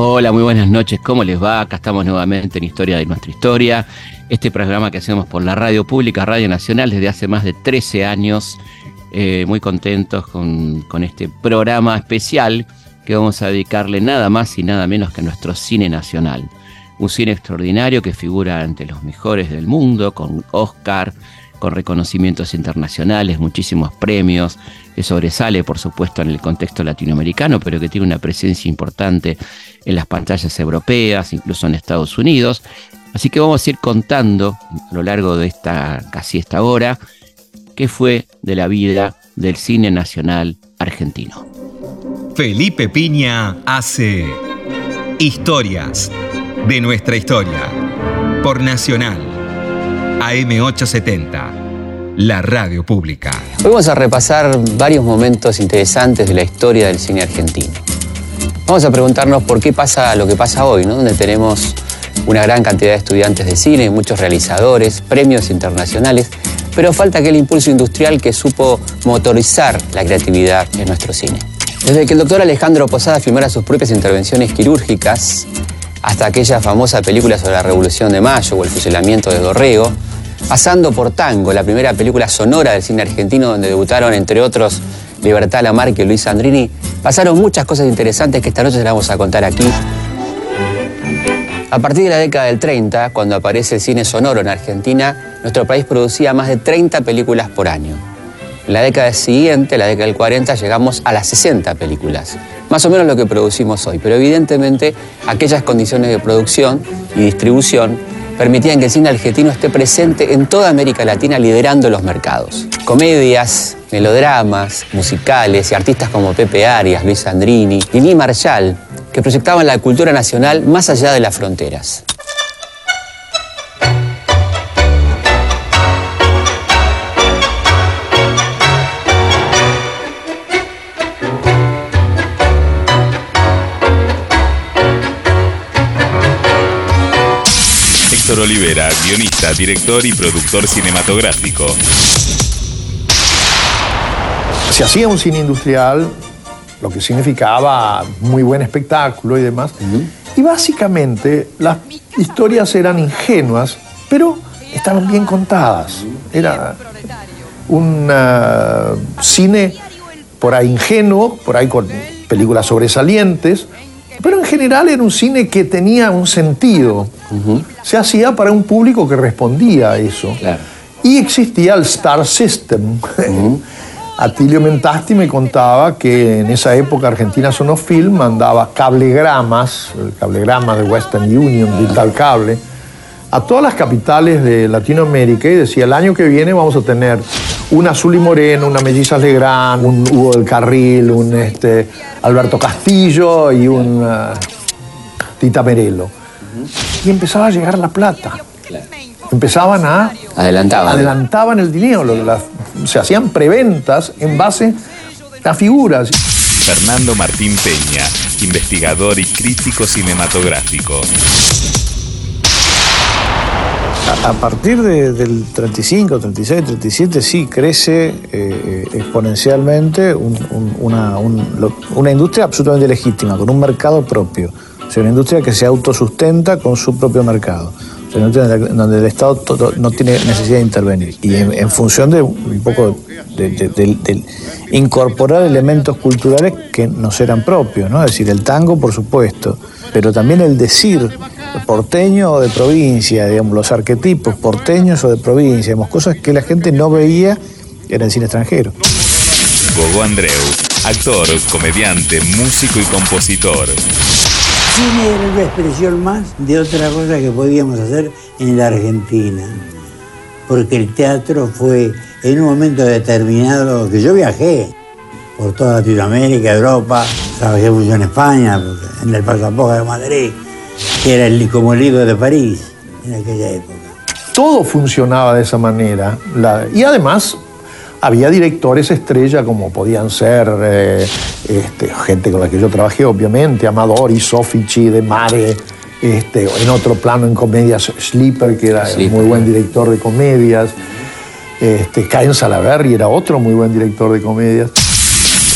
Hola, muy buenas noches. ¿Cómo les va? Acá estamos nuevamente en Historia de nuestra historia. Este programa que hacemos por la radio pública, Radio Nacional, desde hace más de 13 años. Eh, muy contentos con, este programa especial que vamos a dedicarle nada más y nada menos que a nuestro cine nacional. Un cine extraordinario que figura ante los mejores del mundo, con Oscar, con reconocimientos internacionales, muchísimos premios, que sobresale por supuesto en el contexto latinoamericano, pero que tiene una presencia importante en las pantallas europeas, incluso en Estados Unidos. Así que vamos a ir contando a lo largo de esta casi esta hora qué fue de la vida del cine nacional argentino. Felipe Piña hace Historias de nuestra historia por Nacional AM870, la radio pública. Hoy vamos a repasar varios momentos interesantes de la historia del cine argentino. Vamos a preguntarnos por qué pasa lo que pasa hoy, ¿no? donde tenemos una gran cantidad de estudiantes de cine, muchos realizadores, premios internacionales, pero falta aquel impulso industrial que supo motorizar la creatividad en nuestro cine. Desde que el doctor Alejandro Posada filmara sus propias intervenciones quirúrgicas, hasta aquella famosa película sobre la Revolución de Mayo o el fusilamiento de Dorrego, pasando por Tango, la primera película sonora del cine argentino donde debutaron, entre otros, Libertad Lamarque y Luis Sandrini, pasaron muchas cosas interesantes que esta noche las vamos a contar aquí. A partir de la década del 30, cuando aparece el cine sonoro en Argentina, nuestro país producía más de 30 películas por año. En la década siguiente, la década del 40, llegamos a las 60 películas. Más o menos lo que producimos hoy, pero evidentemente aquellas condiciones de producción y distribución permitían que el cine argentino esté presente en toda América Latina liderando los mercados. Comedias, melodramas, musicales y artistas como Pepe Arias, Luis Sandrini, Lili Marshall, que proyectaban la cultura nacional más allá de las fronteras. Olivera, guionista, director y productor cinematográfico. Se hacía un cine industrial, lo que significaba muy buen espectáculo y demás. Y básicamente las historias eran ingenuas, pero estaban bien contadas. Era un uh, cine por ahí ingenuo, por ahí con películas sobresalientes, pero en general era un cine que tenía un sentido. Se hacía para un público que respondía a eso. Claro. Y existía el Star System. Atilio Mentasti me contaba que en esa época Argentina Sonofilm mandaba cablegramas, el cablegrama de Western Union, Digital Cable, a todas las capitales de Latinoamérica y decía, el año que viene vamos a tener un Azul y Moreno, una Mellizas Legrand, un Hugo del Carril, un este, Alberto Castillo y un uh, Tita Merelo. Y empezaba a llegar la plata. Empezaban a... Adelantaban. Adelantaban el dinero. las- se hacían preventas en base a figuras. Fernando Martín Peña, investigador y crítico cinematográfico. A, partir de- del 35, 36, 37 sí crece eh, eh, exponencialmente un- un- una, un- una industria absolutamente legítima, con un mercado propio. O sea, una industria que se autosustenta con su propio mercado. O sea, una industria donde- el Estado no tiene necesidad de intervenir. Y en, función de un poco de, de- incorporar elementos culturales que nos eran propios, ¿no? Es decir, el tango, por supuesto, pero también el decir porteño o de provincia, digamos, los arquetipos porteños o de provincia, digamos, cosas que la gente no veía en el cine extranjero. Gogo Andreu, actor, comediante, músico y compositor. cine era una expresión más de otra cosa que podíamos hacer en la Argentina. Porque el teatro fue en un momento determinado que yo viajé por toda Latinoamérica, Europa, trabajé mucho en España, en el Pasaporte de Madrid, que era el, como el de París en aquella época. todo funcionaba de esa manera. La- y además había directores estrella como podían ser eh, este, gente con la que yo trabajé, obviamente, Amadori, Sofici, De Mare, este, en otro plano en comedias, Sleeper, que era Sleeper. muy buen director de comedias. Este, Caen Salaverry era otro muy buen director de comedias.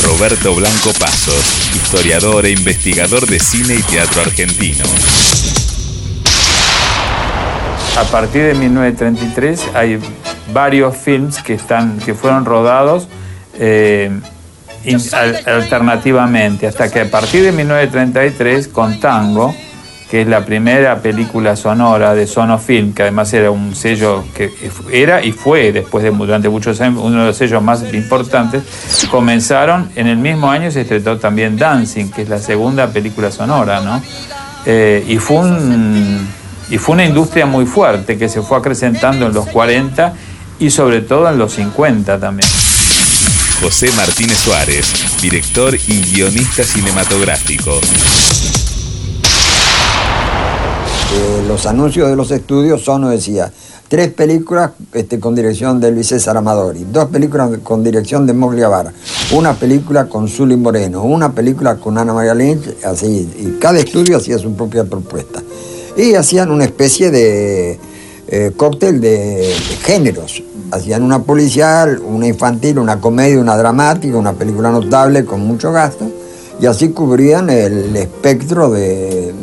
Roberto Blanco Pasos, historiador e investigador de cine y teatro argentino. A partir de 1933 hay varios films que, están, que fueron rodados eh, alternativamente, hasta que a partir de 1933 con Tango, que es la primera película sonora de Sonofilm, que además era un sello que era y fue después de durante muchos años uno de los sellos más importantes, comenzaron en el mismo año se estrenó también Dancing, que es la segunda película sonora, ¿no? Eh, y fue y fue una industria muy fuerte que se fue acrecentando en los 40 y sobre todo en los 50 también. José Martínez Suárez, director y guionista cinematográfico. Los anuncios de los estudios son, decía, tres películas este, con dirección de Luis César Amadori, dos películas con dirección de Moglia Vara, una película con Zully Moreno, una película con Ana María Lynch, así, y cada estudio hacía su propia propuesta. Y hacían una especie de eh, cóctel de, géneros. Hacían una policial, una infantil, una comedia, una dramática, una película notable con mucho gasto, y así cubrían el espectro de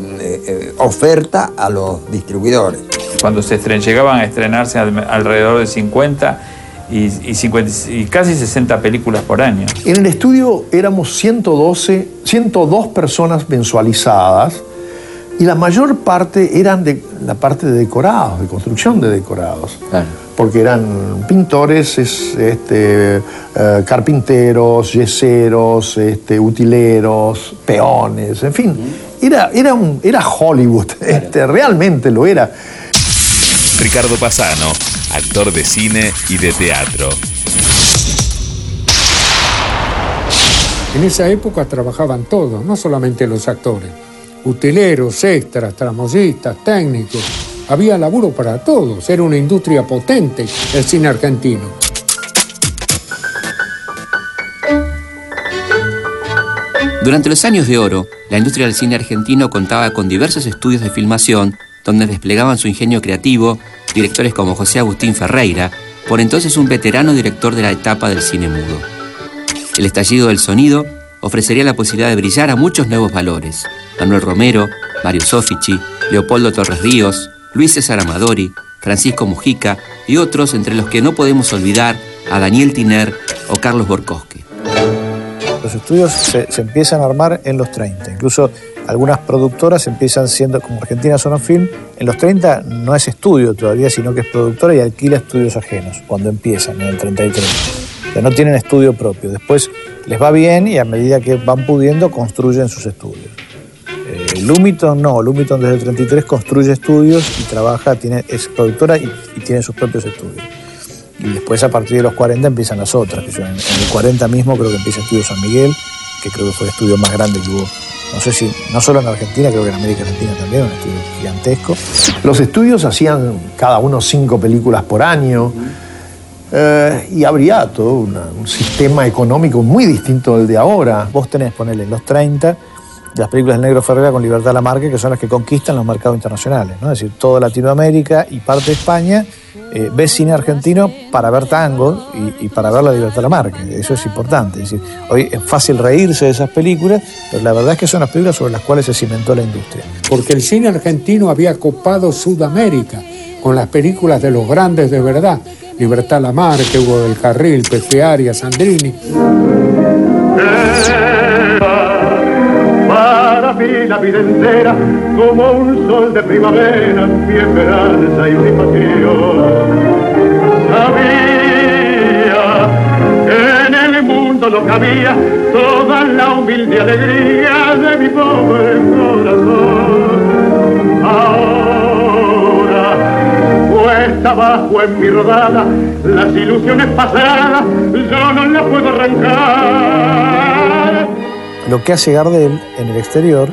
eh, oferta a los distribuidores. Cuando se llegaban a estrenarse alrededor de 50 y, y, casi 60 películas por año. En el estudio éramos 112, 102 personas mensualizadas y la mayor parte eran de la parte de decorados, de construcción de decorados. Porque eran pintores, este, eh, carpinteros, yeseros, este, utileros, peones, en fin. Era, era, un, era Hollywood, este, realmente lo era. Ricardo Pasano, actor de cine y de teatro. En esa época trabajaban todos, no solamente los actores. Utileros, extras, tramoyistas, técnicos. Había laburo para todos. Era una industria potente el cine argentino. Durante los años de oro, la industria del cine argentino contaba con diversos estudios de filmación donde desplegaban su ingenio creativo directores como José Agustín Ferreira, por entonces un veterano director de la etapa del cine mudo. El estallido del sonido ofrecería la posibilidad de brillar a muchos nuevos valores. Manuel Romero, Mario Sofici, Leopoldo Torres Ríos, Luis César Amadori, Francisco Mujica y otros entre los que no podemos olvidar a Daniel Tiner o Carlos Borkowski. Los estudios se, empiezan a armar en los 30. Incluso algunas productoras empiezan siendo, como Argentina Sonofilm, en los 30 no es estudio todavía, sino que es productora y alquila estudios ajenos, cuando empiezan, en el 33. O no tienen estudio propio. Después les va bien y a medida que van pudiendo construyen sus estudios. Eh, Lumiton no, Lumiton desde el 33 construye estudios y trabaja, tiene, es productora y tiene sus propios estudios. Y después a partir de los 40 empiezan las otras, que yo en, el 40 mismo creo que empieza Estudio San Miguel, que creo que fue el estudio más grande que hubo, no sé si, no solo en Argentina, creo que en América Latina también, un estudio gigantesco. Los estudios hacían cada uno cinco películas por año. Eh, y habría todo un sistema económico muy distinto del de ahora. Vos tenés, ponerle los 30, las películas del Negro Ferrera con Libertad Lamarque, que son las que conquistan los mercados internacionales, es decir, toda Latinoamérica y parte de España eh, ve cine argentino para ver tango y, para ver la Libertad Lamarque, eso es importante, es decir, hoy es fácil reírse de esas películas, pero la verdad es que son las películas sobre las cuales se cimentó la industria. Porque el cine argentino había copado Sudamérica con las películas de los grandes de verdad, Libertad Lamarque, Hugo del Carril, Pepe Arias, Sandrini mí la vida entera como un sol de primavera, mi esperanza y mi pasión. Sabía que en el mundo no cabía toda la humilde alegría de mi pobre corazón. Ahora, cuesta abajo en mi rodada, las ilusiones pasadas yo no las puedo arrancar lo que hace Gardel en el exterior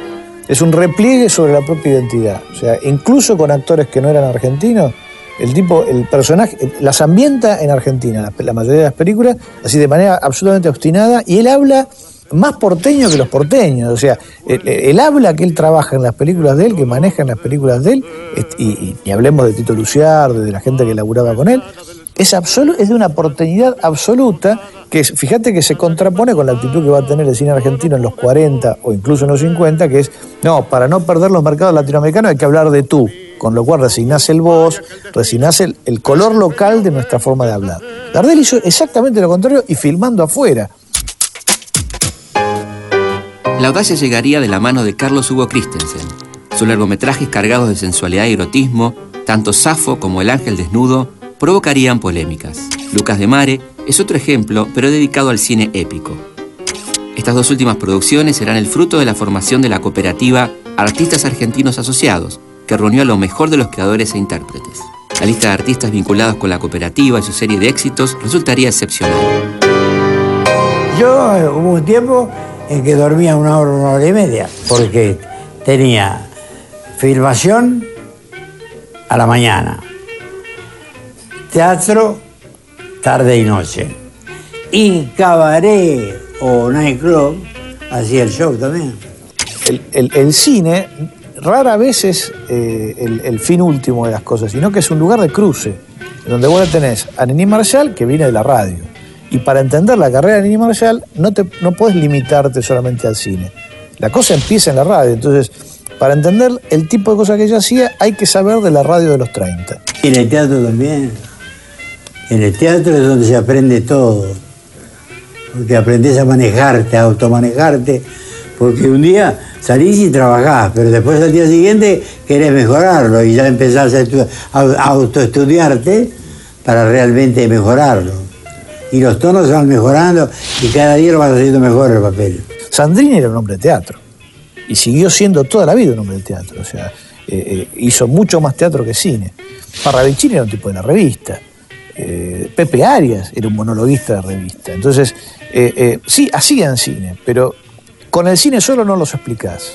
es un repliegue sobre la propia identidad. O sea, incluso con actores que no eran argentinos, el tipo, el personaje, las ambienta en Argentina, la mayoría de las películas, así de manera absolutamente obstinada, y él habla más porteño que los porteños. O sea, el, habla que él trabaja en las películas de él, que maneja en las películas de él, y, y, hablemos de Tito Luciar, de la gente que laburaba con él, es, de una porteñidad absoluta que es- fíjate que se contrapone con la actitud que va a tener el cine argentino en los 40 o incluso en los 50, que es, no, para no perder los mercados latinoamericanos hay que hablar de tú, con lo cual resignás el voz, resignás el, el color local de nuestra forma de hablar. Gardel hizo exactamente lo contrario y filmando afuera. La audacia llegaría de la mano de Carlos Hugo Christensen. Sus largometrajes cargados de sensualidad y erotismo, tanto Safo como El Ángel Desnudo, provocarían polémicas. Lucas de Mare es otro ejemplo, pero dedicado al cine épico. Estas dos últimas producciones serán el fruto de la formación de la cooperativa Artistas Argentinos Asociados, que reunió a lo mejor de los creadores e intérpretes. La lista de artistas vinculados con la cooperativa y su serie de éxitos resultaría excepcional. Yo eh, hubo un tiempo en que dormía una hora, una hora y media, porque tenía filmación a la mañana, teatro tarde y noche, y cabaret o nightclub hacía el show también. el, el- el cine rara vez es eh, el, el fin último de las cosas, sino que es un lugar de cruce, donde vos tenés a Nini Marshall, que viene de la radio. Y para entender la carrera de Nini Marshall, no, te, no podés limitarte solamente al cine. La cosa empieza en la radio, entonces, para entender el tipo de cosas que ella hacía, hay que saber de la radio de los 30. Y en el teatro también. En el teatro es donde se aprende todo. Porque aprendes a manejarte, a automanejarte. Porque un día salís y trabajás, pero después al día siguiente querés mejorarlo y ya empezás a, a autoestudiarte para realmente mejorarlo. Y los tonos van mejorando y cada día lo vas haciendo mejor el papel. Sandrini era un hombre de teatro y siguió siendo toda la vida un hombre de teatro. O sea, eh, eh, hizo mucho más teatro que cine. Parravicini era un tipo de la revista. Eh, Pepe Arias era un monologuista de revista. Entonces, eh, eh, sí, hacían cine, pero con el cine solo no los explicás.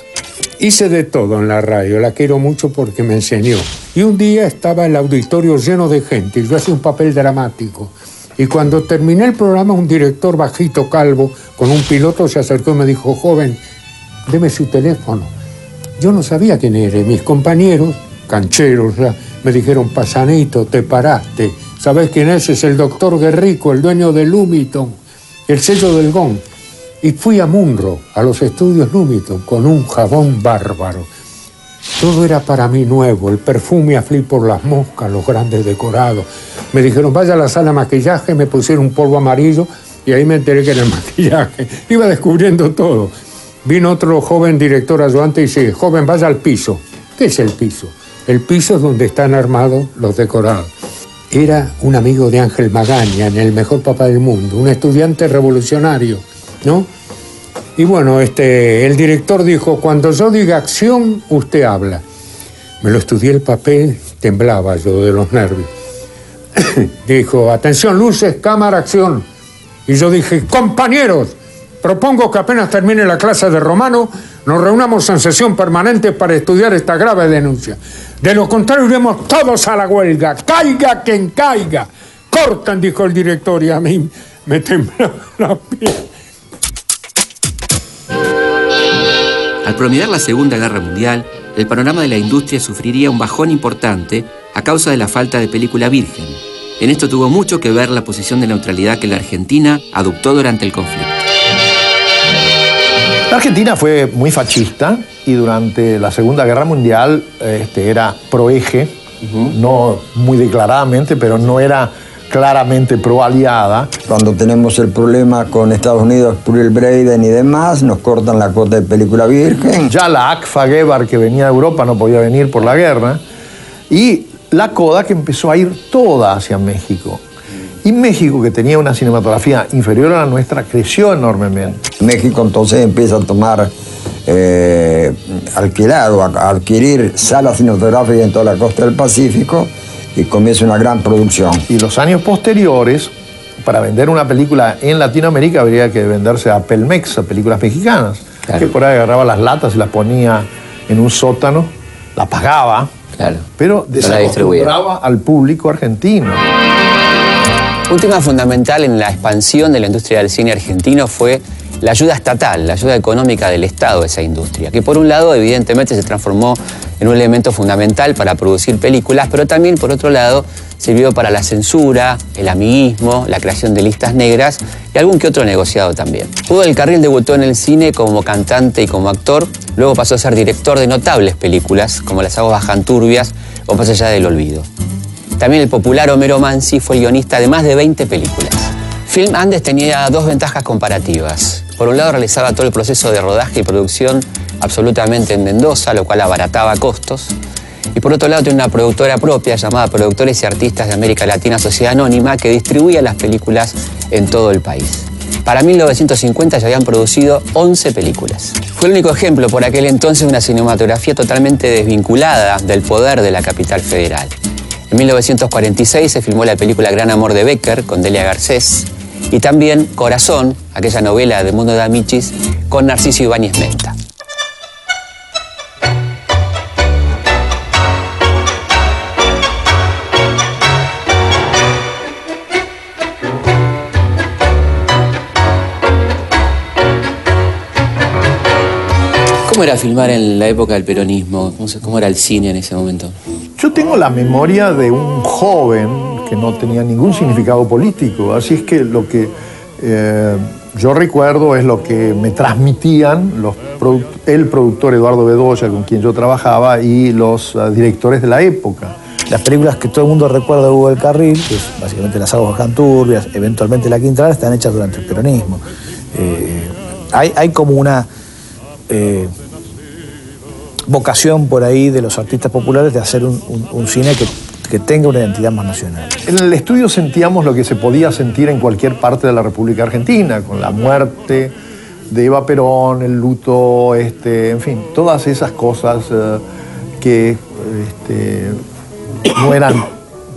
Hice de todo en la radio, la quiero mucho porque me enseñó. Y un día estaba el auditorio lleno de gente y yo hacía un papel dramático. Y cuando terminé el programa, un director bajito, calvo, con un piloto se acercó y me dijo, joven, deme su teléfono. Yo no sabía quién era mis compañeros, cancheros, me dijeron, pasanito, te paraste. ¿Sabes quién es? Es el doctor Guerrico, el dueño de Lumiton, el sello del GON. Y fui a Munro, a los estudios Lumiton, con un jabón bárbaro. Todo era para mí nuevo, el perfume a por las moscas, los grandes decorados. Me dijeron, vaya a la sala de maquillaje, me pusieron un polvo amarillo y ahí me enteré que era el maquillaje. Iba descubriendo todo. Vino otro joven director ayudante y dice, joven, vaya al piso. ¿Qué es el piso? El piso es donde están armados los decorados. Era un amigo de Ángel Magaña, en el mejor papá del mundo, un estudiante revolucionario, ¿no? Y bueno, este, el director dijo, cuando yo diga acción, usted habla. Me lo estudié el papel, temblaba yo de los nervios. dijo, atención, luces, cámara, acción. Y yo dije, compañeros, propongo que apenas termine la clase de romano, nos reunamos en sesión permanente para estudiar esta grave denuncia. De lo contrario, iremos todos a la huelga, caiga quien caiga. Cortan, dijo el director, y a mí me temblaba la piel. Al promediar la Segunda Guerra Mundial, el panorama de la industria sufriría un bajón importante a causa de la falta de película virgen. En esto tuvo mucho que ver la posición de neutralidad que la Argentina adoptó durante el conflicto. La Argentina fue muy fascista y durante la Segunda Guerra Mundial este, era proeje, no muy declaradamente, pero no era claramente pro-aliada. Cuando tenemos el problema con Estados Unidos por el Braden y demás, nos cortan la cuota de película virgen. Ya la ACFA Guevar que venía de Europa no podía venir por la guerra. Y la CODA que empezó a ir toda hacia México. Y México, que tenía una cinematografía inferior a la nuestra, creció enormemente. México entonces empieza a tomar, eh, alquilar o a- a adquirir salas cinematográficas en toda la costa del Pacífico y comienza una gran producción. Y los años posteriores, para vender una película en Latinoamérica habría que venderse a Pelmex, a películas mexicanas, que por ahí agarraba las latas y las ponía en un sótano, la pagaba, Claro. pero desacostumbraba al público argentino. Un tema fundamental en la expansión de la industria del cine argentino fue la ayuda estatal, la ayuda económica del Estado a esa industria, que por un lado evidentemente se transformó en un elemento fundamental para producir películas, pero también, por otro lado, sirvió para la censura, el amiguismo, la creación de listas negras y algún que otro negociado también. Hugo del Carril debutó en el cine como cantante y como actor, luego pasó a ser director de notables películas como Las aguas bajan turbias o Más allá del olvido. También el popular Homero Mansi fue el guionista de más de 20 películas. Film Andes tenía dos ventajas comparativas. Por un lado realizaba todo el proceso de rodaje y producción absolutamente en Mendoza, lo cual abarataba costos. Y por otro lado tiene una productora propia llamada Productores y Artistas de América Latina Sociedad Anónima que distribuía las películas en todo el país. Para 1950 ya habían producido 11 películas. Fue el único ejemplo por aquel entonces de una cinematografía totalmente desvinculada del poder de la capital federal. En 1946 se filmó la película Gran Amor de Becker con Delia Garcés y también Corazón, aquella novela de Mundo de Amichis, con Narciso Ibáñez Menta. ¿Cómo era filmar en la época del peronismo? ¿Cómo era el cine en ese momento? Yo tengo la memoria de un joven que no tenía ningún significado político, así es que lo que eh, yo recuerdo es lo que me transmitían los el productor Eduardo Bedoya, con quien yo trabajaba, y los uh, directores de la época. Las películas que todo el mundo recuerda de Hugo del Carril, que es básicamente Las aguas canturbias, eventualmente La Quintal, están hechas durante el peronismo. Eh, hay, como una... Eh, vocación por ahí de los artistas populares de hacer un, cine que, tenga una identidad más nacional. En el estudio sentíamos lo que se podía sentir en cualquier parte de la República Argentina, con la muerte de Eva Perón, el luto, este, en fin, todas esas cosas eh, que este, no eran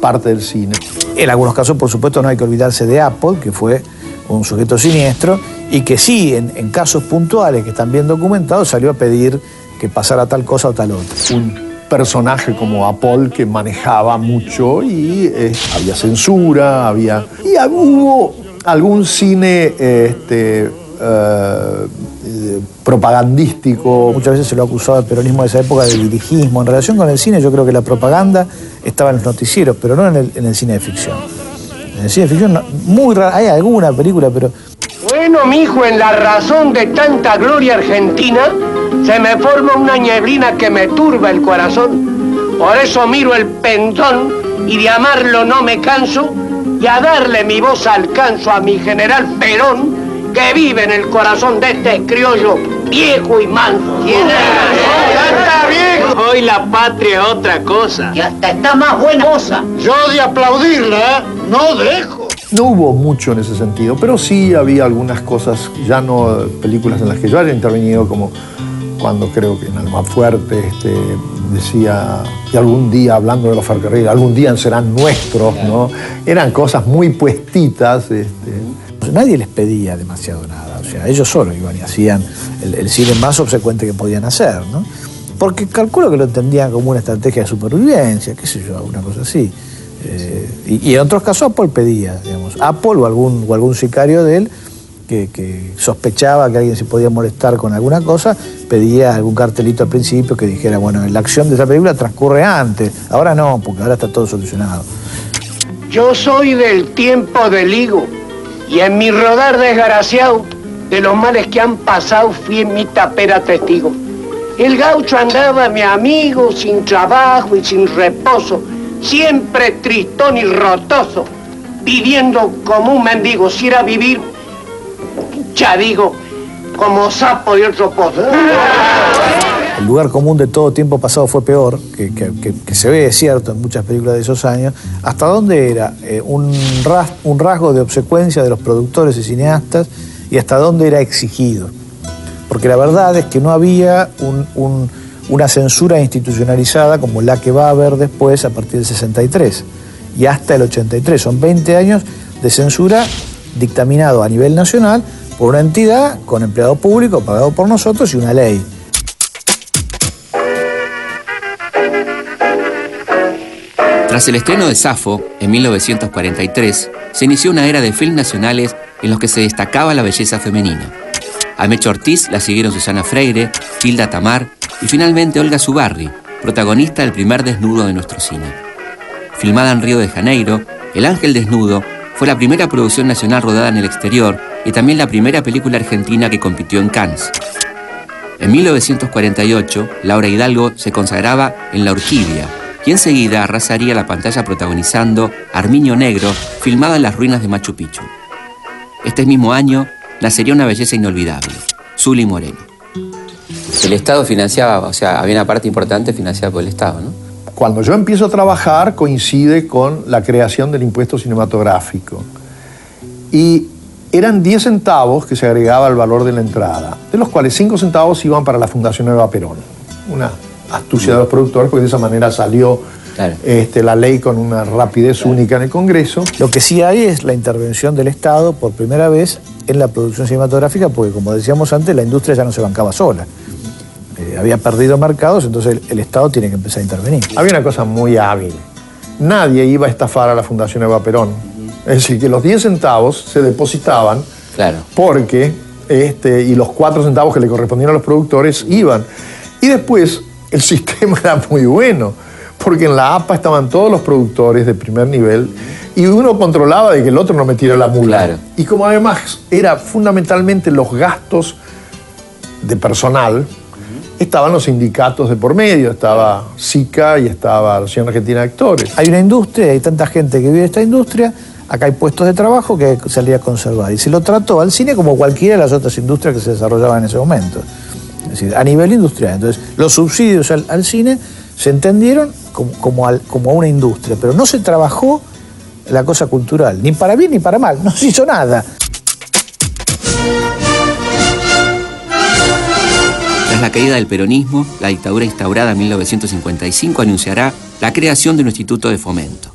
parte del cine. En algunos casos, por supuesto, no hay que olvidarse de Apple, que fue un sujeto siniestro y que sí, en, en casos puntuales que están bien documentados, salió a pedir que pasara tal cosa o tal otra. Un personaje como Apol que manejaba mucho y eh, había censura, había... Y hubo algún cine este, eh, propagandístico. Muchas veces se lo ha acusado el peronismo de esa época de dirigismo. En relación con el cine, yo creo que la propaganda estaba en los noticieros, pero no en el, en el cine de ficción. En el cine de ficción, muy raro, hay alguna película, pero... Bueno, mijo, en la razón de tanta gloria argentina, se me forma una nieblina que me turba el corazón. Por eso miro el pendón y de amarlo no me canso y a darle mi voz alcanzo a mi general Perón que vive en el corazón de este criollo viejo y manso. ¿Quién es? ¡Ya está viejo! Hoy la patria es otra cosa. Y hasta está más buena cosa. Yo de aplaudirla no dejo. No hubo mucho en ese sentido, pero sí había algunas cosas, ya no películas en las que yo haya intervenido como cuando creo que en Almafuerte este, decía que algún día, hablando de los ferrocarriles, algún día serán nuestros, ¿no? Eran cosas muy puestitas. Este. Nadie les pedía demasiado nada, o sea, ellos solo iban y hacían el, cine más obsecuente que podían hacer, ¿no? Porque calculo que lo entendían como una estrategia de supervivencia, qué sé yo, una cosa así. Eh, y, en otros casos Apple pedía, digamos, Apple o algún, o algún sicario de él que, sospechaba que alguien se podía molestar con alguna cosa, pedía algún cartelito al principio que dijera, bueno, la acción de esa película transcurre antes, ahora no, porque ahora está todo solucionado. Yo soy del tiempo del higo y en mi rodar desgraciado de los males que han pasado fui en mi tapera testigo. El gaucho andaba, mi amigo, sin trabajo y sin reposo, siempre tristón y rotoso, viviendo como un mendigo, si era vivir ya digo, como sapo y otro pozo. El lugar común de todo tiempo pasado fue peor, que, se ve, cierto, en muchas películas de esos años. ¿Hasta dónde era eh, un, un rasgo de obsecuencia de los productores y cineastas y hasta dónde era exigido? Porque la verdad es que no había una censura institucionalizada como la que va a haber después a partir del 63 y hasta el 83. Son 20 años de censura dictaminado a nivel nacional por una entidad con empleado público pagado por nosotros y una ley. Tras el estreno de Safo, en 1943, se inició una era de films nacionales en los que se destacaba la belleza femenina. A Mecho Ortiz la siguieron Susana Freire, Hilda Tamar y finalmente Olga Zubarri, protagonista del primer desnudo de nuestro cine. Filmada en Río de Janeiro, El Ángel Desnudo fue la primera producción nacional rodada en el exterior y también la primera película argentina que compitió en Cannes. En 1948, Laura Hidalgo se consagraba en La Orquídea y enseguida arrasaría la pantalla protagonizando Armiño Negro, filmado en las ruinas de Machu Picchu. Este mismo año nacería una belleza inolvidable, Zuli Moreno. El Estado financiaba, o sea, había una parte importante financiada por el Estado, ¿no? Cuando yo empiezo a trabajar coincide con la creación del impuesto cinematográfico. Y eran 10 centavos que se agregaba al valor de la entrada, de los cuales 5 centavos iban para la Fundación Nueva Perón. Una astucia de los productores, porque de esa manera salió este, la ley con una rapidez única en el Congreso. Lo que sí hay es la intervención del Estado por primera vez en la producción cinematográfica, porque como decíamos antes, la industria ya no se bancaba sola. Eh, había perdido mercados, entonces el, el, Estado tiene que empezar a intervenir. Había una cosa muy hábil. Nadie iba a estafar a la Fundación Eva Perón. Es decir, que los 10 centavos se depositaban claro. porque, este, y los 4 centavos que le correspondían a los productores iban. Y después el sistema era muy bueno, porque en la APA estaban todos los productores de primer nivel y uno controlaba de que el otro no metiera la mula. Claro. Y como además era fundamentalmente los gastos de personal, estaban los sindicatos de por medio, estaba SICA y estaba la Asociación Argentina de Actores. Hay una industria, hay tanta gente que vive de esta industria, acá hay puestos de trabajo que salía a conservar. Y se lo trató al cine como cualquiera de las otras industrias que se desarrollaban en ese momento. Es decir, a nivel industrial. Entonces, los subsidios al, cine se entendieron como, como a una industria, pero no se trabajó la cosa cultural, ni para bien ni para mal, no se hizo nada. Tras la caída del peronismo, la dictadura instaurada en 1955 anunciará la creación de un instituto de fomento.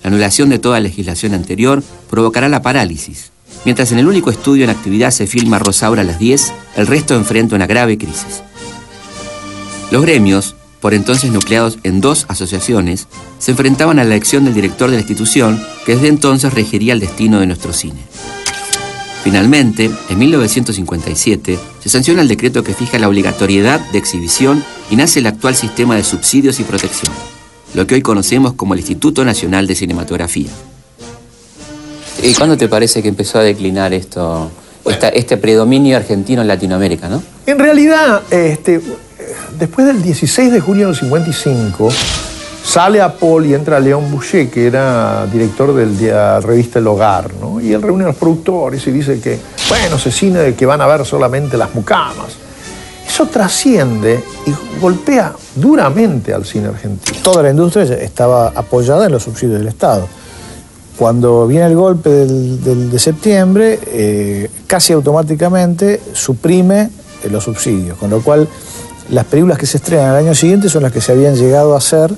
La anulación de toda legislación anterior provocará la parálisis. Mientras en el único estudio en actividad se filma Rosaura a las 10, el resto enfrenta una grave crisis. Los gremios, por entonces nucleados en dos asociaciones, se enfrentaban a la elección del director de la institución que desde entonces regiría el destino de nuestro cine. Finalmente, en 1957, se sanciona el decreto que fija la obligatoriedad de exhibición y nace el actual sistema de subsidios y protección, lo que hoy conocemos como el Instituto Nacional de Cinematografía. ¿Y cuándo te parece que empezó a declinar esto, esta, este predominio argentino en Latinoamérica, no? En realidad, este, después del 16 de julio del 55, sale a Paul y entra León Boucher, que era director de la revista El Hogar, ¿no? Y él reúne a los productores y dice que, bueno, se cine de que van a ver solamente las mucamas. Eso trasciende y golpea duramente al cine argentino. Toda la industria estaba apoyada en los subsidios del Estado. Cuando viene el golpe de septiembre, eh, casi automáticamente suprime eh, los subsidios, con lo cual las películas que se estrenan al año siguiente son las que se habían llegado a hacer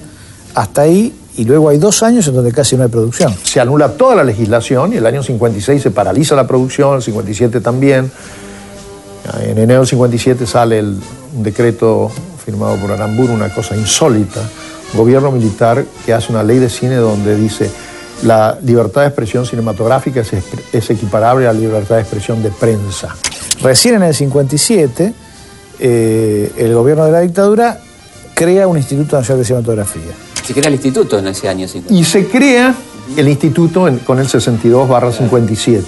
hasta ahí y luego hay dos años en donde casi no hay producción. Se anula toda la legislación y el año 56 se paraliza la producción, el 57 también. En enero del 57 sale el, un decreto firmado por Aramburu, una cosa insólita, un gobierno militar que hace una ley de cine donde dice la libertad de expresión cinematográfica es, es equiparable a la libertad de expresión de prensa. Recién en el 57, eh, el gobierno de la dictadura crea un Instituto Nacional de Cinematografía. Se crea el instituto en ese año. 50. Y se crea el instituto en, con el 62 barra 57.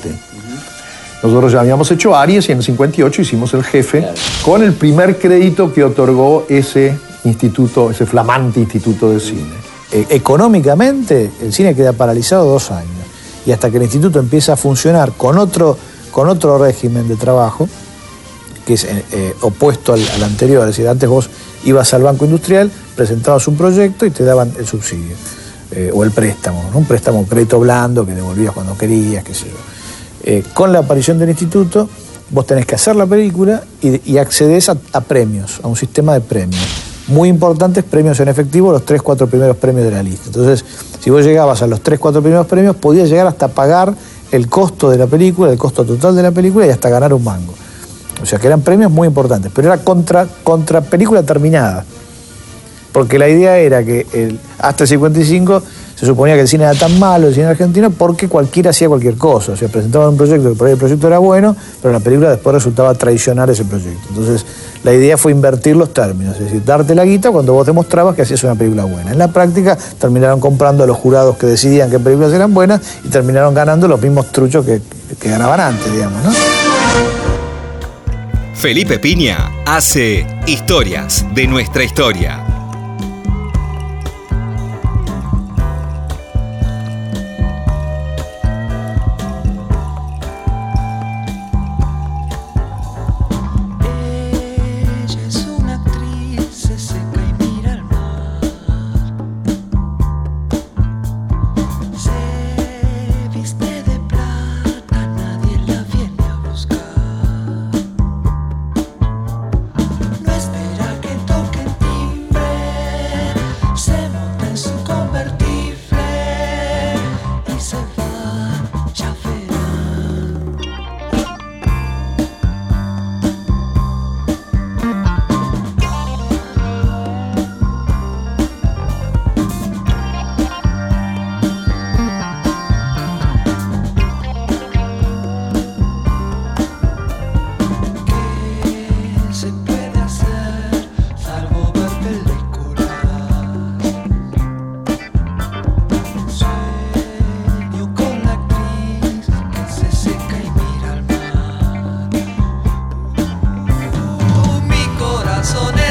Nosotros ya habíamos hecho Aries y en el 58 hicimos el jefe claro. con el primer crédito que otorgó ese instituto, ese flamante instituto de cine. Eh, económicamente el cine queda paralizado dos años y hasta que el instituto empieza a funcionar con otro, con otro régimen de trabajo, que es eh, eh, opuesto al, al, anterior, es decir, antes vos ibas al Banco Industrial, presentabas un proyecto y te daban el subsidio, eh, o el préstamo, un préstamo, crédito blando que devolvías cuando querías, qué sé yo. Eh, con la aparición del instituto, vos tenés que hacer la película y, y accedes a, a, premios, a un sistema de premios. Muy importantes premios en efectivo, los tres, cuatro primeros premios de la lista. Entonces, si vos llegabas a los tres, cuatro primeros premios, podías llegar hasta pagar el costo de la película, el costo total de la película y hasta ganar un mango. O sea que eran premios muy importantes, pero era contra, contra película terminada. Porque la idea era que hasta el 55 se suponía que el cine era tan malo, el cine argentino, porque cualquiera hacía cualquier cosa. O sea, presentaban un proyecto, que por ahí el proyecto era bueno, pero la película después resultaba traicionar ese proyecto. Entonces, la idea fue invertir los términos, es decir, darte la guita cuando vos demostrabas que hacías una película buena. En la práctica terminaron comprando a los jurados que decidían qué películas eran buenas y terminaron ganando los mismos truchos que ganaban antes, digamos, ¿no? Felipe Piña hace historias de nuestra historia. Corazón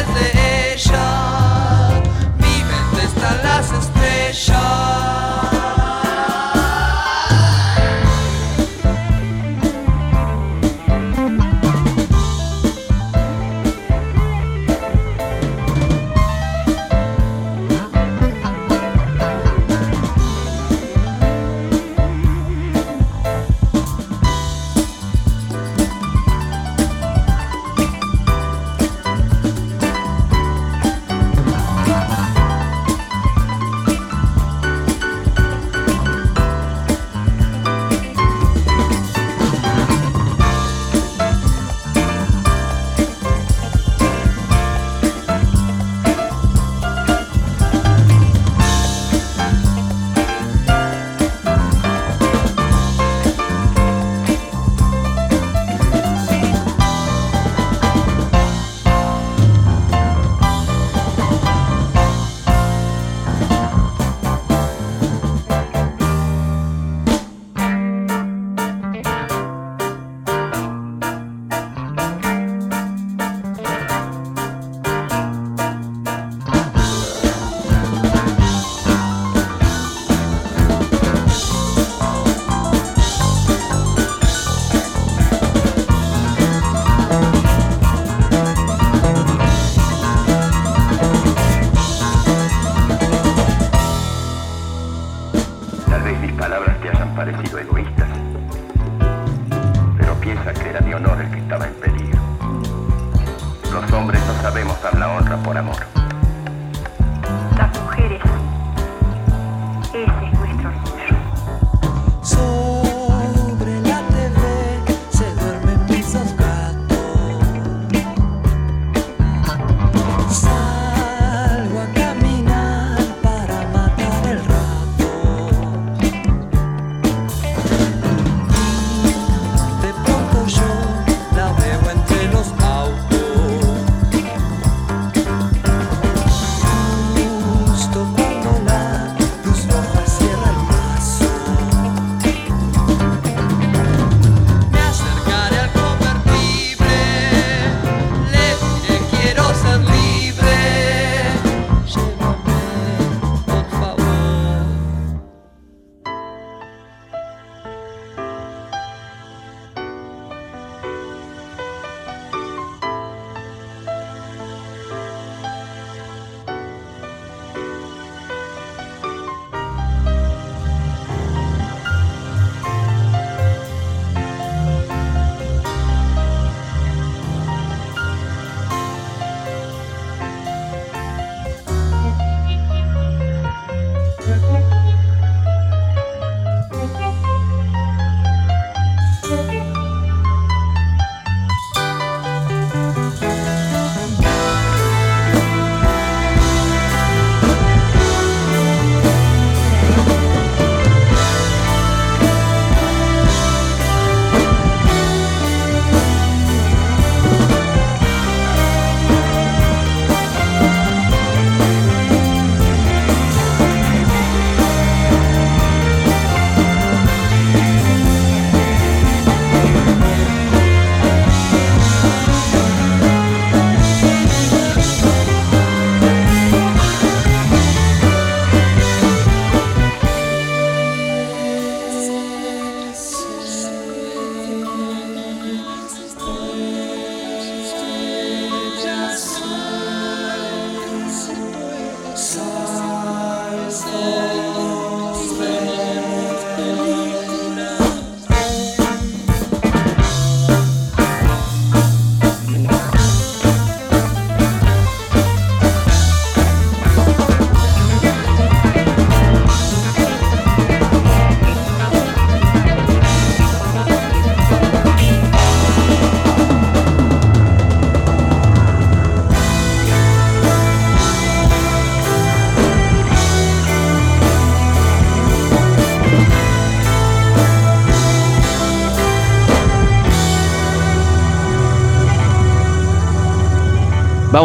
Los hombres no sabemos dar la honra por amor.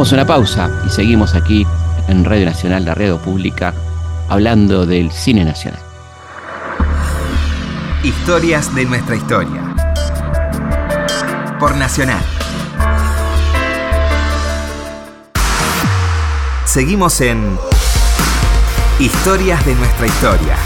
Vamos una pausa y seguimos aquí en Radio Nacional, la radio pública, hablando del cine nacional. Historias de nuestra historia. Por Nacional. Seguimos en Historias de nuestra historia.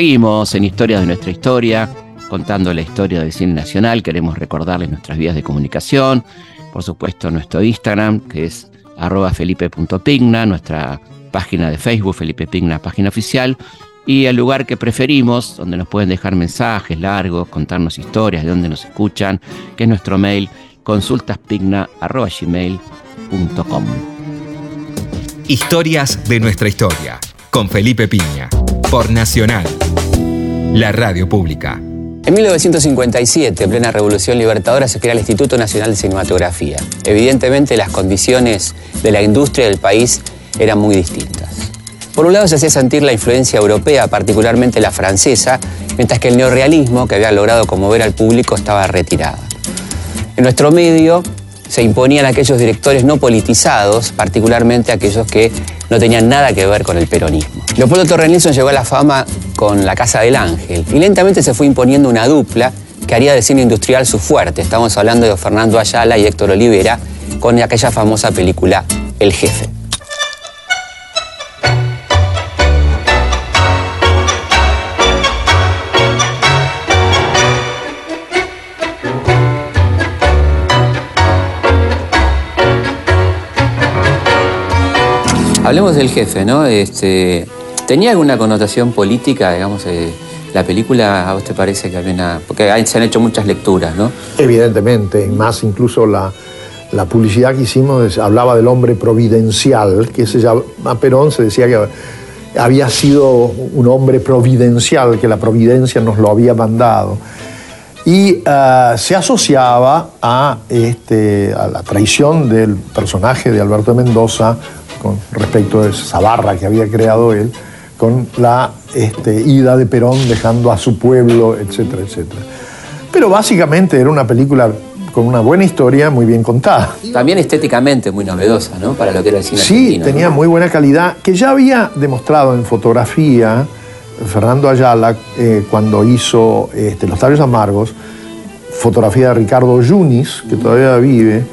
Seguimos en Historias de nuestra historia, contando la historia del cine nacional. Queremos recordarles nuestras vías de comunicación, por supuesto nuestro Instagram, que es arroba felipe.pigna, nuestra página de Facebook, Felipe Pigna, página oficial, y el lugar que preferimos, donde nos pueden dejar mensajes largos, contarnos historias, de dónde nos escuchan, que es nuestro mail, consultaspigna.gmail.com. Historias de nuestra historia. Con Felipe Piña. Por Nacional. La radio pública. En 1957, en plena Revolución Libertadora, se crea el Instituto Nacional de Cinematografía. Evidentemente, las condiciones de la industria del país eran muy distintas. Por un lado, se hacía sentir la influencia europea, particularmente la francesa, mientras que el neorrealismo, que había logrado conmover al público, estaba retirada. En nuestro medio se imponían aquellos directores no politizados, particularmente aquellos que no tenían nada que ver con el peronismo. Leopoldo Torre Nilsson llegó a la fama con La Casa del Ángel y lentamente se fue imponiendo una dupla que haría del cine industrial su fuerte. Estamos hablando de Fernando Ayala y Héctor Olivera con aquella famosa película El Jefe. Hablemos del jefe, ¿no? Este, ¿Tenía alguna connotación política, digamos, eh, la película, a vos te parece que había una... Porque se han hecho muchas lecturas, ¿no? Evidentemente, más incluso la, la publicidad que hicimos hablaba del hombre providencial, que se llama, a Perón se decía que había sido un hombre providencial, que la providencia nos lo había mandado. Y ah, se asociaba a, este, a la traición del personaje de Alberto de Mendoza con respecto de esa barra que había creado él, con la este, ida de Perón dejando a su pueblo, etcétera, etcétera. Pero básicamente era una película con una buena historia, muy bien contada. También estéticamente muy novedosa, ¿no? Para lo que era el cine Sí, argentino, tenía ¿no? muy buena calidad, que ya había demostrado en fotografía Fernando Ayala eh, cuando hizo este, Los Labios Amargos, fotografía de Ricardo Yunis, que todavía vive,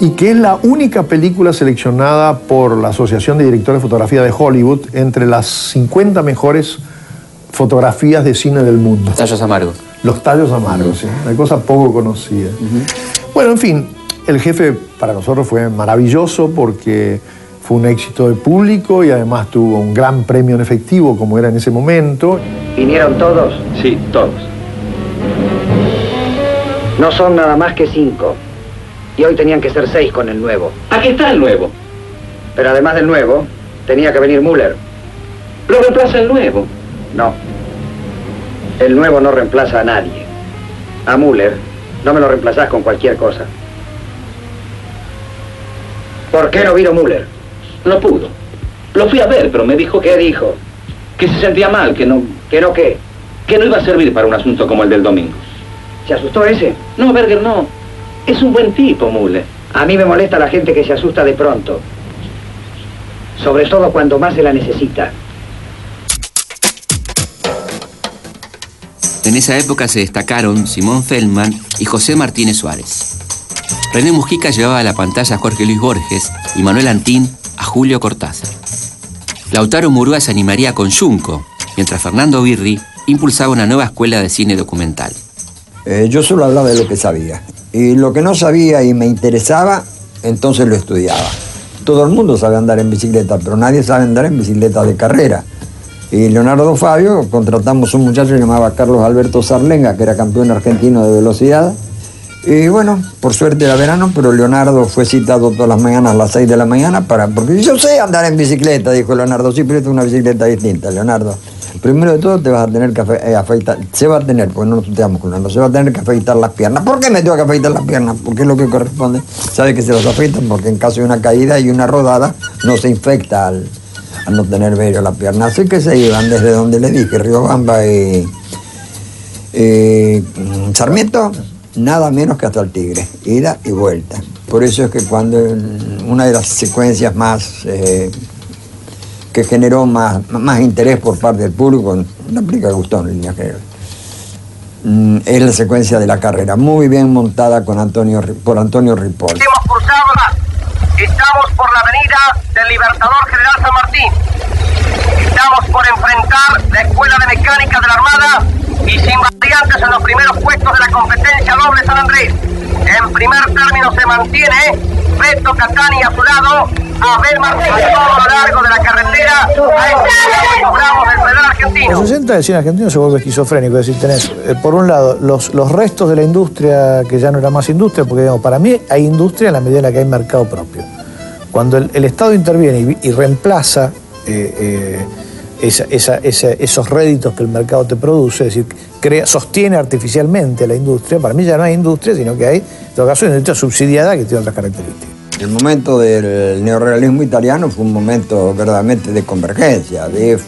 y que es la única película seleccionada por la Asociación de Directores de Fotografía de Hollywood entre las 50 mejores fotografías de cine del mundo. Los tallos amargos. Los tallos amargos, sí, una cosa poco conocida. Bueno, en fin, el jefe para nosotros fue maravilloso porque fue un éxito de público y además tuvo un gran premio en efectivo como era en ese momento. ¿Vinieron todos? Sí, todos. No son nada más que cinco. Y hoy tenían que ser seis con el nuevo. Aquí está el nuevo. Pero además del nuevo, tenía que venir Müller. Lo reemplaza el nuevo. No. El nuevo no reemplaza a nadie. A Müller no me lo reemplazás con cualquier cosa. ¿Por qué no vino Müller? No pudo. Lo fui a ver, pero me dijo ¿Qué dijo? que se sentía mal, que no, ¿Que no qué? que no iba a servir para un asunto como el del domingo. ¿Se asustó ese? No, Berger, no. Es un buen tipo, Mule. A mí me molesta la gente que se asusta de pronto. Sobre todo cuando más se la necesita. En esa época se destacaron Simón Feldman y José Martínez Suárez. René Mujica llevaba a la pantalla a Jorge Luis Borges y Manuel Antín Julio Cortázar. Lautaro Murúa se animaría con Junco, mientras Fernando Birri impulsaba una nueva escuela de cine documental. Eh, yo solo hablaba de lo que sabía. Y lo que no sabía y me interesaba, entonces lo estudiaba. Todo el mundo sabe andar en bicicleta, pero nadie sabe andar en bicicleta de carrera. Y Leonardo Fabio, contratamos un muchacho llamado Carlos Alberto Sarlenga, que era campeón argentino de velocidad. Y bueno, por suerte era verano, pero Leonardo fue citado todas las mañanas a las 6 de la mañana para. Porque yo sé andar en bicicleta, dijo Leonardo. Sí, pero es una bicicleta distinta, Leonardo. Primero de todo te vas a tener que eh, afeitar, se va a tener, porque no nos estamos curando, se va a tener que afeitar las piernas. ¿Por qué me tengo que afeitar las piernas? Porque es lo que corresponde. Sabe que se las afeitan porque en caso de una caída y una rodada no se infecta al, no tener vello la pierna. Así que se iban desde donde le dije, Riobamba y eh, mm, Sarmiento, nada menos que hasta el Tigre, ida y vuelta. Por eso es que cuando una de las secuencias más eh, que generó más, interés por parte del público, la película gustó en línea general. Es la secuencia de la carrera, muy bien montada con Antonio, por Antonio Ripoll. Estamos por la avenida del Libertador General San Martín. Estamos por enfrentar la Escuela de Mecánica de la Armada y sin variantes en los primeros puestos de la competencia doble San Andrés. En primer término se mantiene Beto Catani a su lado, Abel Martín a lo largo de la carretera, a este del argentino. Los 60 el cine argentino se vuelve esquizofrénico, es decir, tenés, eh, por un lado, los, los restos de la industria que ya no era más industria, porque digamos, para mí hay industria en la medida en la que hay mercado propio. Cuando el, Estado interviene y, y reemplaza eh, eh, esos réditos que el mercado te produce, es decir, sostiene artificialmente la industria, para mí ya no hay industria, sino que hay, en todo caso, industria subsidiada que tiene otras características. El momento del neorrealismo italiano fue un momento verdaderamente de convergencia. De, el-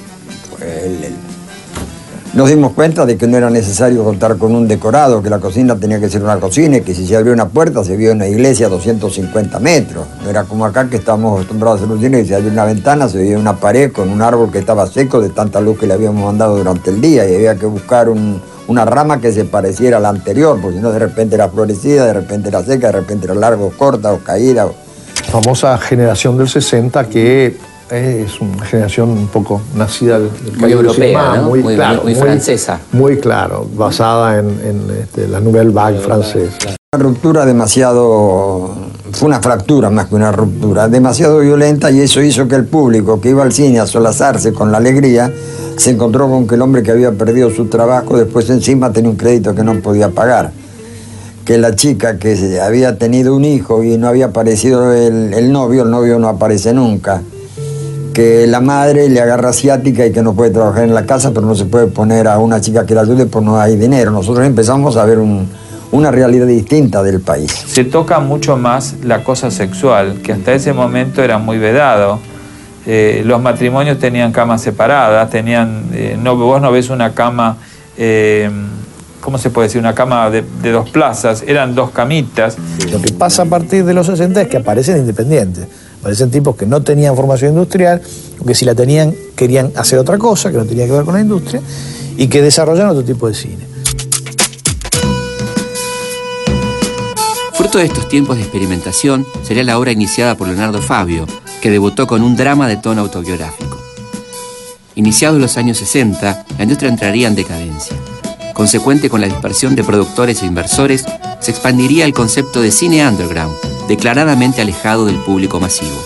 nos dimos cuenta de que no era necesario contar con un decorado, que la cocina tenía que ser una cocina y que si se abrió una puerta se vio una iglesia a 250 metros. No era como acá que estamos acostumbrados a hacer un cine y si abrió una ventana se veía una pared con un árbol que estaba seco de tanta luz que le habíamos mandado durante el día y había que buscar un- una rama que se pareciera a la anterior, porque si no de repente era florecida, de repente era seca, de repente era larga o corta o caída. famosa generación del 60 que es una generación un poco nacida del, Muy europea, Cinema, ¿no? muy, Muy- claro, muy francesa. Muy claro, basada en, en, este, la Nouvelle Vague francesa. Una ruptura demasiado, fue una fractura más que una ruptura, demasiado violenta y eso hizo que el público que iba al cine a solazarse con la alegría se encontró con que el hombre que había perdido su trabajo después encima tenía un crédito que no podía pagar. Que la chica que había tenido un hijo y no había aparecido el, el novio, el novio no aparece nunca. Que la madre le agarra asiática y que no puede trabajar en la casa, pero no se puede poner a una chica que la ayude porque no hay dinero. Nosotros empezamos a ver un- una realidad distinta del país. se toca mucho más la cosa sexual, que hasta ese momento era muy vedado. Eh, los matrimonios tenían camas separadas, tenían, eh, no, vos no ves una cama, eh, ¿cómo se puede decir? Una cama de, de dos plazas, eran dos camitas. Lo que pasa a partir de los 60 es que aparecen independientes. Aparecen tipos que no tenían formación industrial, o que si la tenían querían hacer otra cosa, que no tenía que ver con la industria, y que desarrollan otro tipo de cine. Fruto de estos tiempos de experimentación sería la obra iniciada por Leonardo Fabio, que debutó con un drama de tono autobiográfico. Iniciados los años 60, la industria entraría en decadencia. Consecuente con la dispersión de productores e inversores, se expandiría el concepto de cine underground, declaradamente alejado del público masivo.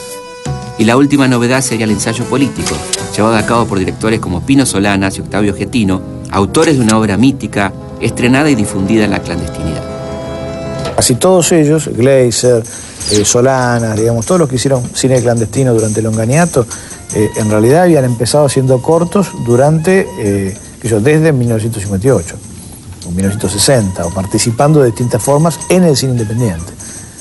Y la última novedad sería el ensayo político, llevado a cabo por directores como Pino Solanas y Octavio Getino, autores de una obra mítica, estrenada y difundida en la clandestinidad. Casi todos ellos, Gleiser, eh, Solanas, digamos, todos los que hicieron cine clandestino durante el Longaniato, eh, en realidad habían empezado haciendo cortos durante, eh, desde 1958 o 1960, o participando de distintas formas en el cine independiente.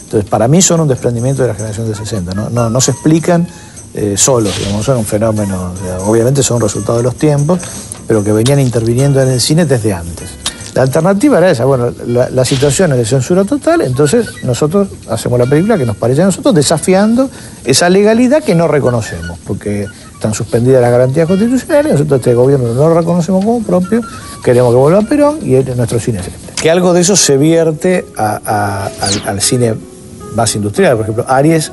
Entonces, para mí son un desprendimiento de la generación de 60, no, se explican eh, solos, digamos, son un fenómeno, obviamente son resultado de los tiempos, pero que venían interviniendo en el cine desde antes. La alternativa era esa, bueno, la, la situación es de censura total, entonces nosotros hacemos la película que nos parece a nosotros desafiando esa legalidad que no reconocemos, porque están suspendidas las garantías constitucionales, nosotros este gobierno no lo reconocemos como propio, queremos que vuelva Perón y es nuestro cine es este. Que algo de eso se vierte al cine más industrial, por ejemplo, Aries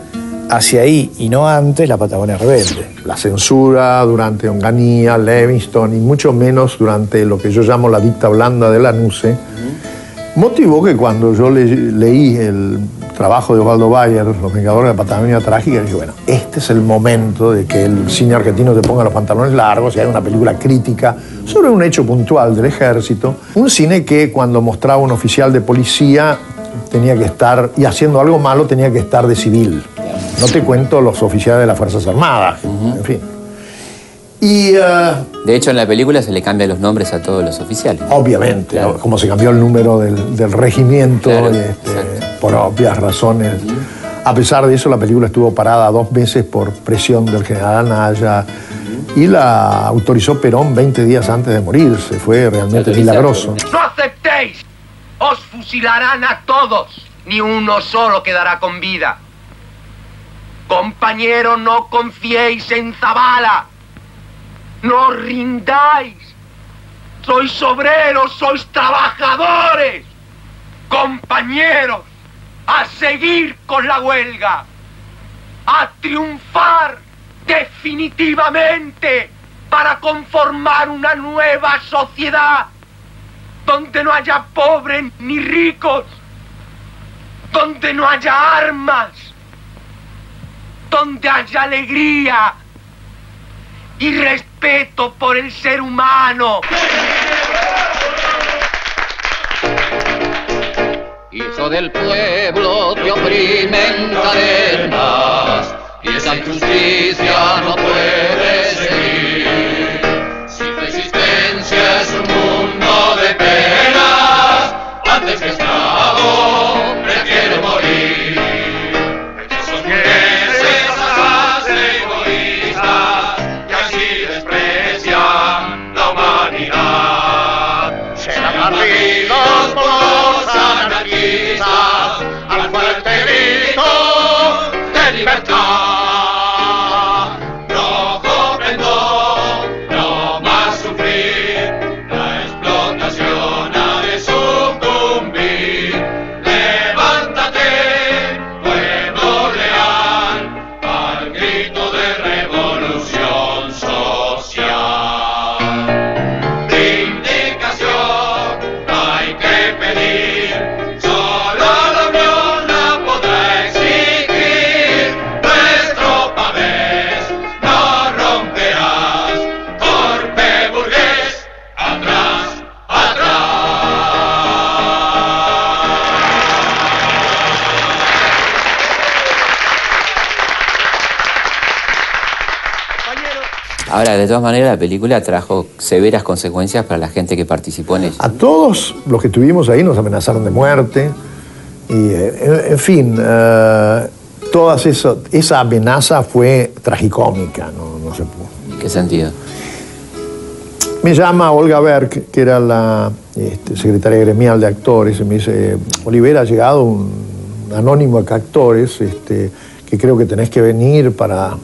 hacia ahí y no antes la Patagonia Rebelde. La censura durante Onganía, Levingston y mucho menos durante lo que yo llamo la dicta blanda de la NUCE, motivó que cuando yo le- leí el trabajo de Osvaldo Bayer, Los Vengadores de la Patagonia Trágica, dije, bueno, este es el momento de que el cine argentino te ponga los pantalones largos y haga una película crítica sobre un hecho puntual del ejército. Un cine que cuando mostraba un oficial de policía tenía que estar, y haciendo algo malo tenía que estar de civil. No te cuento los oficiales de las Fuerzas Armadas, en fin. Y eh, De hecho, en la película se le cambian los nombres a todos los oficiales. obviamente, como se cambió el número del, del regimiento, Claro, este, por obvias razones. A pesar de eso, la película estuvo parada dos meses por presión del general Anaya y la autorizó Perón 20 días antes de morirse. Fue realmente milagroso. No aceptéis. Os fusilarán a todos. Ni uno solo quedará con vida. Compañero, no confiéis en Zabala. No rindáis. Sois obreros, sois trabajadores. Compañeros, a seguir con la huelga. A triunfar definitivamente para conformar una nueva sociedad donde no haya pobres ni ricos, donde no haya armas, donde haya alegría y respeto por el ser humano. Hijo del pueblo te oprimen cadenas esa injusticia no Ahora, de todas maneras, la película trajo severas consecuencias para la gente que participó en ella. A todos los que estuvimos ahí nos amenazaron de muerte. Y, eh, en, fin, eh, todas eso- esa amenaza fue tragicómica. No, no se pudo. ¿Qué sentido? Me llama Olga Berg, que era la este, secretaria gremial de actores, y me dice, Olivera, ha llegado un anónimo de actores este, que creo que tenés que venir para...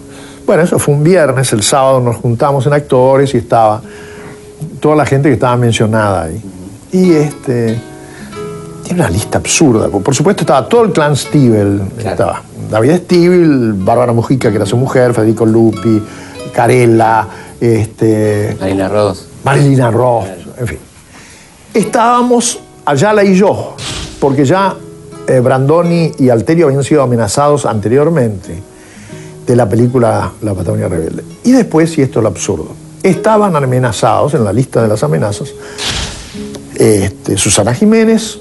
Bueno, eso fue un viernes, el sábado nos juntamos en actores y estaba toda la gente que estaba mencionada ahí. Y este, tiene una lista absurda. Por supuesto estaba todo el clan Stivel. Estaba David Stivel, Bárbara Mujica, que era su mujer, Federico Lupi, Carella, este, Marina Ross. Marilina Ross, en fin. Estábamos Ayala y yo, porque ya eh, Brandoni y Alterio habían sido amenazados anteriormente de la película La Patagonia Rebelde. Y después, y esto es lo absurdo, estaban amenazados en la lista de las amenazas este, Susana Jiménez,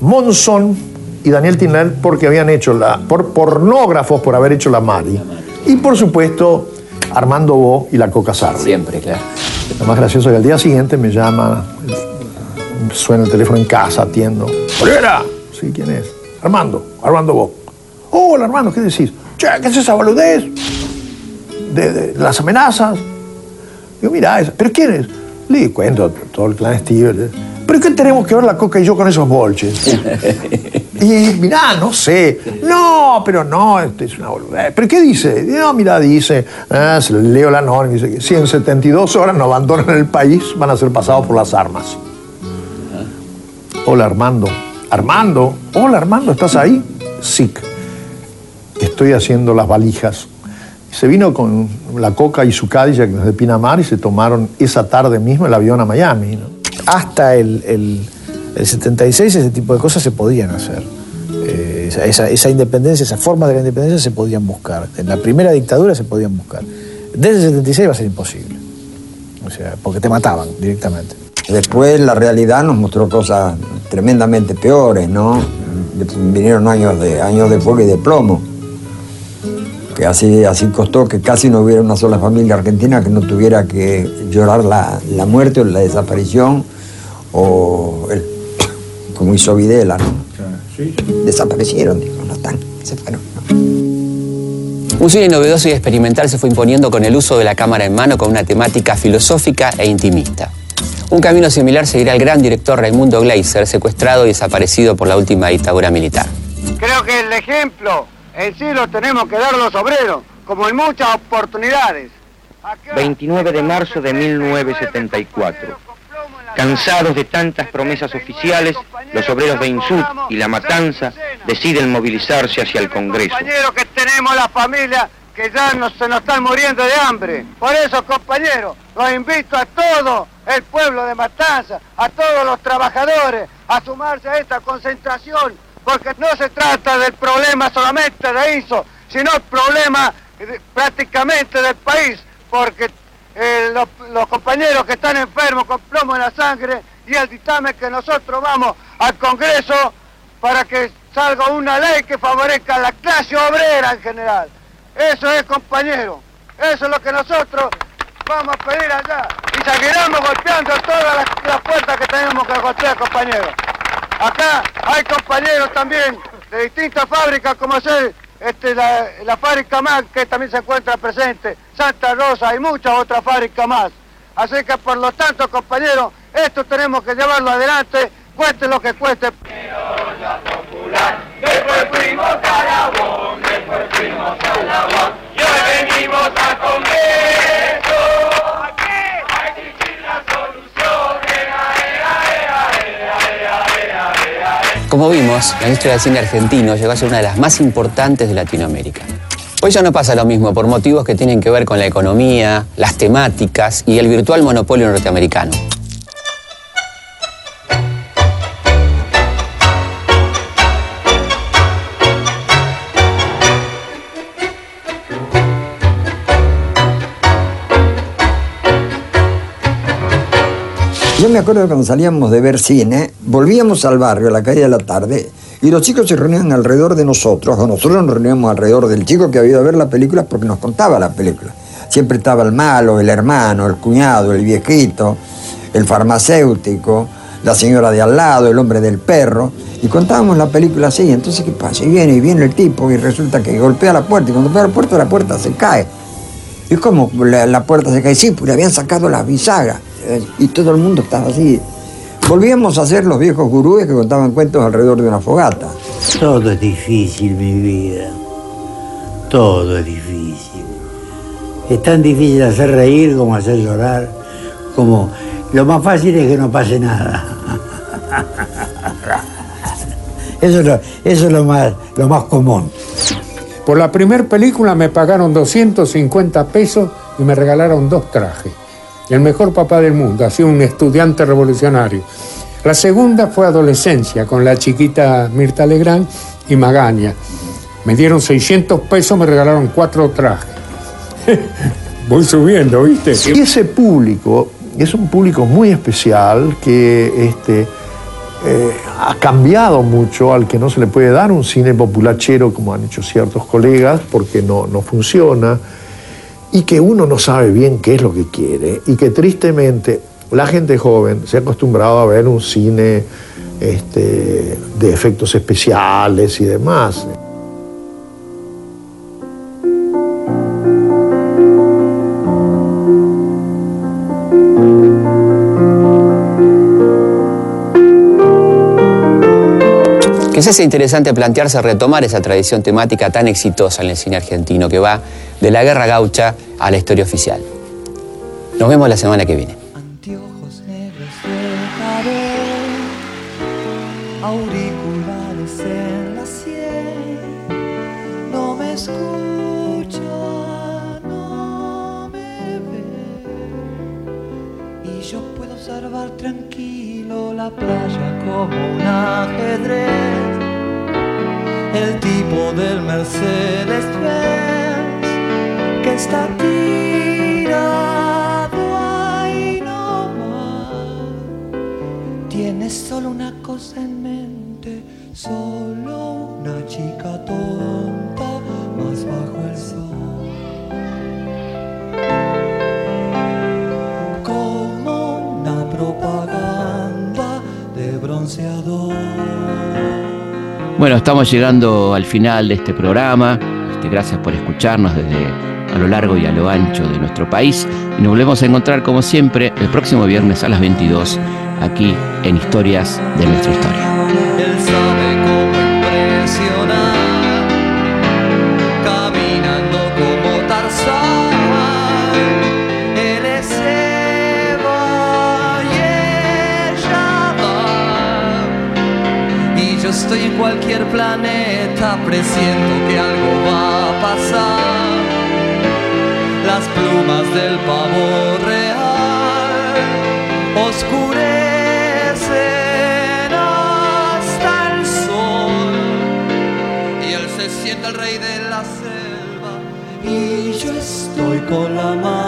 Monzón y Daniel Tinel porque habían hecho la. por pornógrafos por haber hecho la Mari. Y por supuesto, Armando Bo y la Coca Sarri. Siempre, claro. Lo más gracioso es que al día siguiente me llama, suena el teléfono en casa, atiendo. ¡Olivera! Sí, ¿quién es? Armando, Armando Bo. Hola, Armando, ¿qué decís? Che, ¿qué es esa boludez? De, de las amenazas. Digo, mira, esa- ¿pero quién es? Le cuento todo el clan Steve. ¿Pero qué tenemos que ver la coca y yo con esos bolches? y mirá, no sé. No, pero no, esto es una boludez. ¿Pero qué dice? No, mira, dice, ah, se leo la norma, dice que si en 72 horas no abandonan el país, van a ser pasados por las armas. Hola, Armando. Armando, hola, Armando, ¿estás ahí? Sí. Estoy haciendo las valijas. Se vino con la coca y su Cadillac desde Pinamar y se tomaron esa tarde mismo el avión a Miami. ¿no? Hasta el, el- el 76 ese tipo de cosas se podían hacer. Eh, esa, esa- esa independencia, esas formas de la independencia se podían buscar. En la primera dictadura se podían buscar. Desde el 76 va a ser imposible. O sea, porque te mataban directamente. Después la realidad nos mostró cosas tremendamente peores, ¿no? Vinieron años de, años de fuego y de plomo. Que así, así costó que casi no hubiera una sola familia argentina que no tuviera que llorar la, la muerte o la desaparición o el- como hizo Videla, ¿no? Desaparecieron, dijo, no están, se fueron. Un cine novedoso y experimental se fue imponiendo con el uso de la cámara en mano con una temática filosófica e intimista. Un camino similar seguirá el gran director Raimundo Gleiser, secuestrado y desaparecido por la última dictadura militar. Creo que el ejemplo en sí lo tenemos que dar los obreros, como en muchas oportunidades. 29 de marzo de 1974. Cansados de tantas promesas oficiales, los obreros de Insud y La Matanza deciden movilizarse hacia el Congreso. Compañeros que tenemos la familia que ya se nos están muriendo de hambre. Por eso, compañeros, los invito a todo el pueblo de Matanza, a todos los trabajadores, a sumarse a esta concentración, porque no se trata del problema solamente de ISO, sino el problema prácticamente del país, porque eh, los, compañeros que están enfermos con plomo en la sangre y el dictamen que nosotros vamos al Congreso para que salga una ley que favorezca a la clase obrera en general. Eso es, compañero. Eso es lo que nosotros vamos a pedir allá. Y seguiremos golpeando todas las puertas que tenemos que golpear, compañeros. Acá hay compañeros también de distintas fábricas, como ser este, la, fábrica más que también se encuentra presente, Santa Rosa y muchas otras fábricas más. Así que por lo tanto, compañeros, esto tenemos que llevarlo adelante, cueste lo que cueste. Como vimos, la industria del cine argentino llegó a ser una de las más importantes de Latinoamérica. Hoy ya no pasa lo mismo por motivos que tienen que ver con la economía, las temáticas y el virtual monopolio norteamericano. Me acuerdo cuando salíamos de ver cine, volvíamos al barrio a la calle de la tarde y los chicos se reunían alrededor de nosotros, o nosotros nos reuníamos alrededor del chico que había ido a ver la película porque nos contaba la película. Siempre estaba el malo, el hermano, el cuñado, el viejito, el farmacéutico, la señora de al lado, el hombre del perro, y contábamos la película así. Entonces, ¿qué pasa? Y viene y viene el tipo y resulta que golpea la puerta, y cuando golpea la puerta, la puerta se cae. Y es como la, puerta se cae, sí, pues le habían sacado la bisagra. Y todo el mundo estaba así. Volvíamos a ser los viejos gurúes que contaban cuentos alrededor de una fogata. Todo es difícil, mi vida. Todo es difícil. Es tan difícil hacer reír como hacer llorar. Como lo más fácil es que no pase nada. Eso es lo, eso es lo más, lo más común. Por la primera película me pagaron 250 pesos y me regalaron dos trajes. El mejor papá del mundo, así un estudiante revolucionario. La segunda fue adolescencia, con la chiquita Mirta Legrand y Magaña. Me dieron 600 pesos, me regalaron cuatro trajes. Voy subiendo, ¿viste? Y ese público es un público muy especial que este, eh, ha cambiado mucho al que no se le puede dar un cine populachero como han hecho ciertos colegas porque no, no funciona y que uno no sabe bien qué es lo que quiere y que tristemente la gente joven se ha acostumbrado a ver un cine este, de efectos especiales y demás. Sea interesante plantearse retomar esa tradición temática tan exitosa en el cine argentino que va de la guerra gaucha a la historia oficial. Nos vemos la semana que viene. tranquilo la playa como un ajedrez, el tipo del Mercedes Benz que está tirado ahí nomás. Tienes solo una cosa en mente, solo una chica tonta más bajo el Bueno, estamos llegando al final de este programa. Este, gracias por escucharnos desde a lo largo y a lo ancho de nuestro país. Y nos volvemos a encontrar, como siempre, el próximo viernes a las 22, aquí en Historias de nuestra historia. Cualquier planeta, presiento que algo va a pasar. Las plumas del pavo real oscurecen hasta el sol y él se siente el rey de la selva y yo estoy con la máquina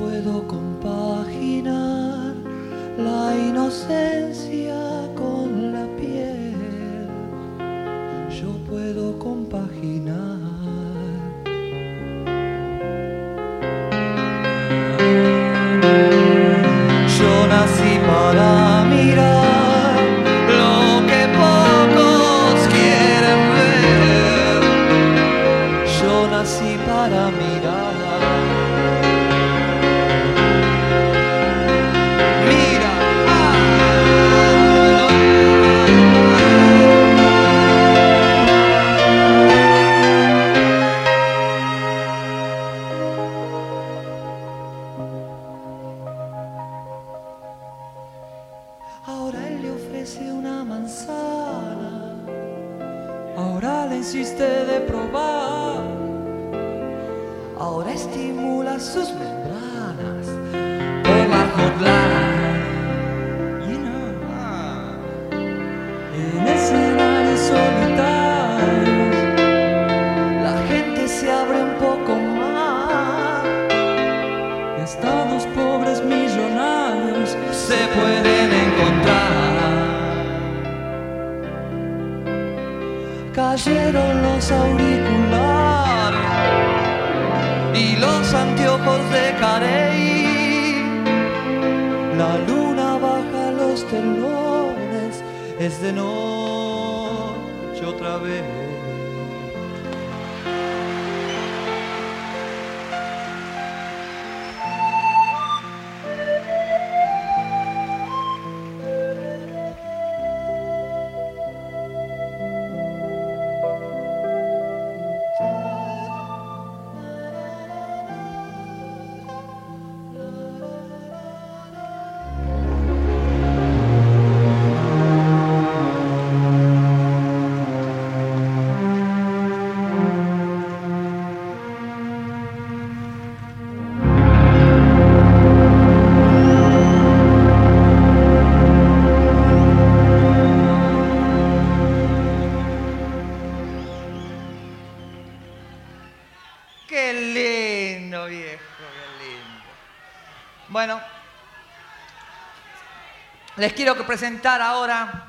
Les quiero presentar ahora.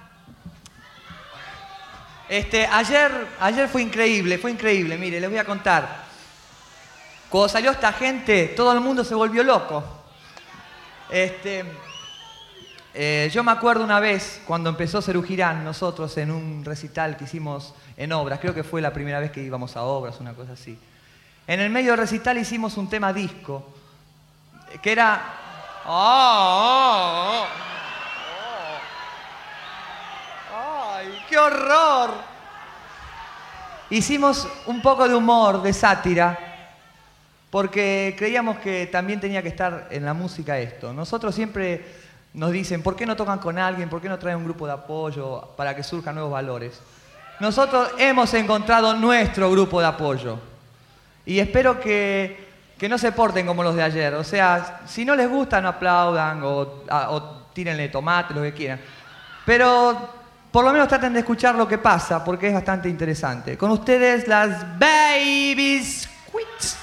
Este, ayer, ayer fue increíble, fue increíble. Mire, les voy a contar. Cuando salió esta gente, todo el mundo se volvió loco. Este, eh, yo me acuerdo una vez cuando empezó Cerú Girán, nosotros en un recital que hicimos en obras, creo que fue la primera vez que íbamos a obras, una cosa así. En el medio del recital hicimos un tema disco, que era... ¡Oh, oh, oh! Qué horror! Hicimos un poco de humor, de sátira, porque creíamos que también tenía que estar en la música esto. Nosotros siempre nos dicen, ¿por qué no tocan con alguien? ¿Por qué no traen un grupo de apoyo para que surjan nuevos valores? Nosotros hemos encontrado nuestro grupo de apoyo. Y espero que que no se porten como los de ayer. O sea, si no les gusta, no aplaudan o, a- o tírenle tomate, lo que quieran. Pero por lo menos traten de escuchar lo que pasa, porque es bastante interesante. Con ustedes, las Babies Quits.